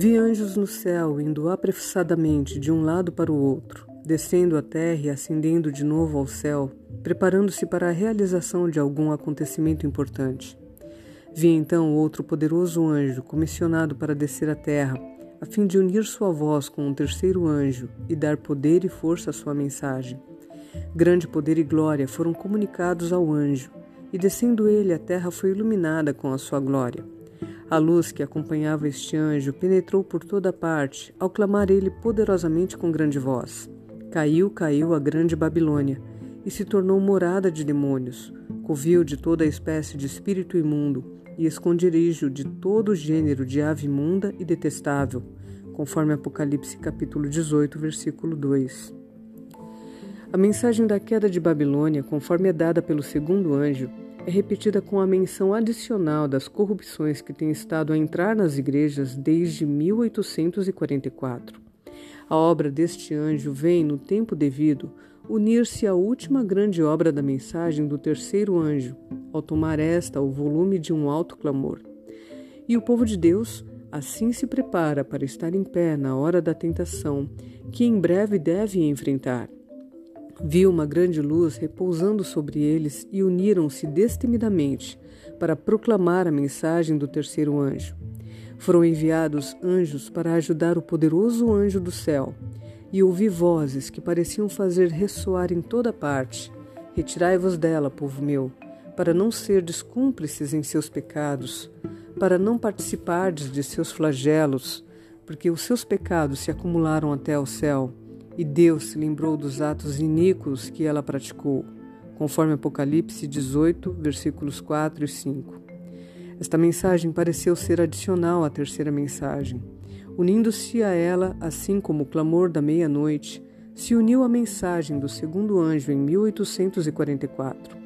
Vi anjos no céu indo apressadamente de um lado para o outro, descendo à terra e ascendendo de novo ao céu, preparando-se para a realização de algum acontecimento importante. Vi então outro poderoso anjo comissionado para descer à terra, a fim de unir sua voz com um terceiro anjo e dar poder e força à sua mensagem. Grande poder e glória foram comunicados ao anjo, e descendo ele, a terra foi iluminada com a sua glória. A luz que acompanhava este anjo penetrou por toda parte, ao clamar ele poderosamente com grande voz. Caiu, caiu a grande Babilônia, e se tornou morada de demônios, covil de toda espécie de espírito imundo, e esconderijo de todo gênero de ave imunda e detestável, conforme Apocalipse capítulo 18, versículo 2. A mensagem da queda de Babilônia, conforme é dada pelo segundo anjo, é repetida com a menção adicional das corrupções que têm estado a entrar nas igrejas desde 1844. A obra deste anjo vem, no tempo devido, unir-se à última grande obra da mensagem do terceiro anjo, ao tomar esta o volume de um alto clamor. E o povo de Deus assim se prepara para estar em pé na hora da tentação, que em breve deve enfrentar. Viu uma grande luz repousando sobre eles e uniram-se destemidamente para proclamar a mensagem do terceiro anjo. Foram enviados anjos para ajudar o poderoso anjo do céu, e ouvi vozes que pareciam fazer ressoar em toda parte: Retirai-vos dela, povo meu, para não serdes cúmplices em seus pecados, para não participardes de seus flagelos, porque os seus pecados se acumularam até ao céu e Deus se lembrou dos atos iníquos que ela praticou, conforme Apocalipse 18, versículos 4 e 5. Esta mensagem pareceu ser adicional à terceira mensagem. Unindo-se a ela, assim como o clamor da meia-noite, se uniu a mensagem do segundo anjo em 1844.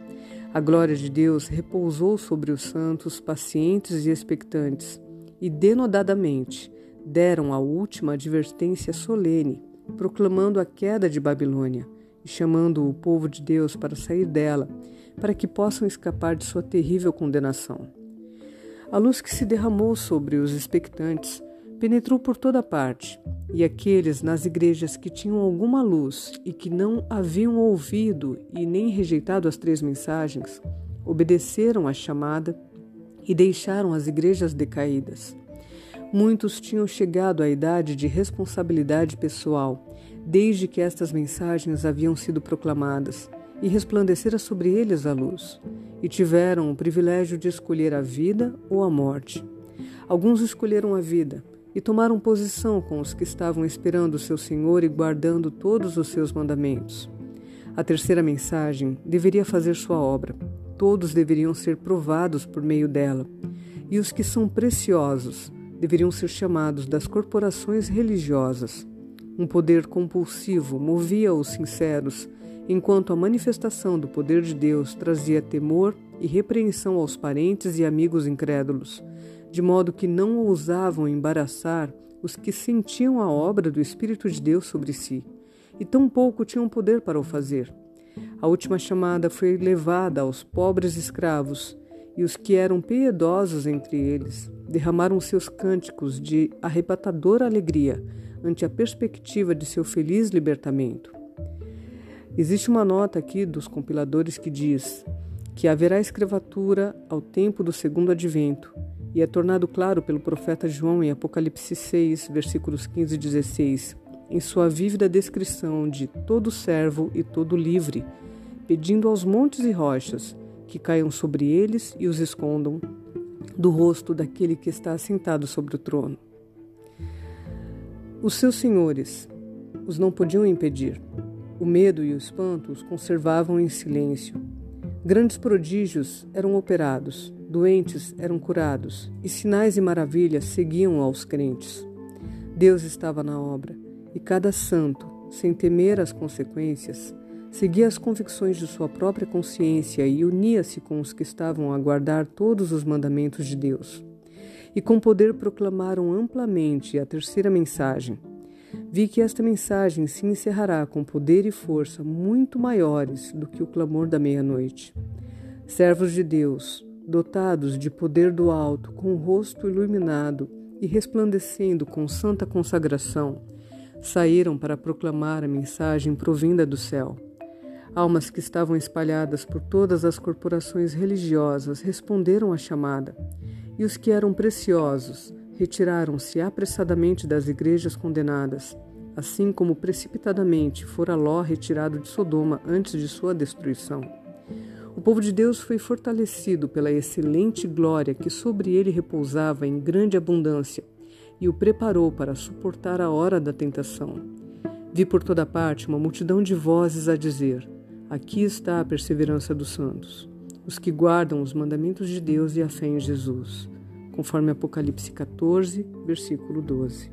A glória de Deus repousou sobre os santos, pacientes e expectantes, e denodadamente deram a última advertência solene proclamando a queda de Babilônia e chamando o povo de Deus para sair dela, para que possam escapar de sua terrível condenação. A luz que se derramou sobre os expectantes penetrou por toda parte, e aqueles nas igrejas que tinham alguma luz e que não haviam ouvido e nem rejeitado as três mensagens, obedeceram à chamada e deixaram as igrejas decaídas. Muitos tinham chegado à idade de responsabilidade pessoal, desde que estas mensagens haviam sido proclamadas, e resplandecera sobre eles a luz, e tiveram o privilégio de escolher a vida ou a morte. Alguns escolheram a vida e tomaram posição com os que estavam esperando o seu Senhor e guardando todos os seus mandamentos. A terceira mensagem deveria fazer sua obra. Todos deveriam ser provados por meio dela. E os que são preciosos, deveriam ser chamados das corporações religiosas. Um poder compulsivo movia os sinceros, enquanto a manifestação do poder de Deus trazia temor e repreensão aos parentes e amigos incrédulos, de modo que não ousavam embaraçar os que sentiam a obra do Espírito de Deus sobre si, e tampouco tinham poder para o fazer. A última chamada foi levada aos pobres escravos, e os que eram piedosos entre eles derramaram seus cânticos de arrebatadora alegria ante a perspectiva de seu feliz libertamento. Existe uma nota aqui dos compiladores que diz que haverá escravatura ao tempo do segundo advento, e é tornado claro pelo profeta João em Apocalipse 6, versículos 15 e 16, em sua vívida descrição de todo servo e todo livre, pedindo aos montes e rochas que caiam sobre eles e os escondam do rosto daquele que está assentado sobre o trono. Os seus senhores os não podiam impedir. O medo e o espanto os conservavam em silêncio. Grandes prodígios eram operados, doentes eram curados, e sinais e maravilhas seguiam aos crentes. Deus estava na obra, e cada santo, sem temer as consequências, Seguia as convicções de sua própria consciência e unia-se com os que estavam a guardar todos os mandamentos de Deus. E com poder proclamaram amplamente a terceira mensagem. Vi que esta mensagem se encerrará com poder e força muito maiores do que o clamor da meia-noite. Servos de Deus, dotados de poder do alto, com o rosto iluminado e resplandecendo com santa consagração, saíram para proclamar a mensagem provinda do céu. Almas que estavam espalhadas por todas as corporações religiosas responderam à chamada, e os que eram preciosos retiraram-se apressadamente das igrejas condenadas, assim como precipitadamente fora Ló retirado de Sodoma antes de sua destruição. O povo de Deus foi fortalecido pela excelente glória que sobre ele repousava em grande abundância e o preparou para suportar a hora da tentação. Vi por toda parte uma multidão de vozes a dizer: Aqui está a perseverança dos santos, os que guardam os mandamentos de Deus e a fé em Jesus, conforme Apocalipse 14, versículo 12.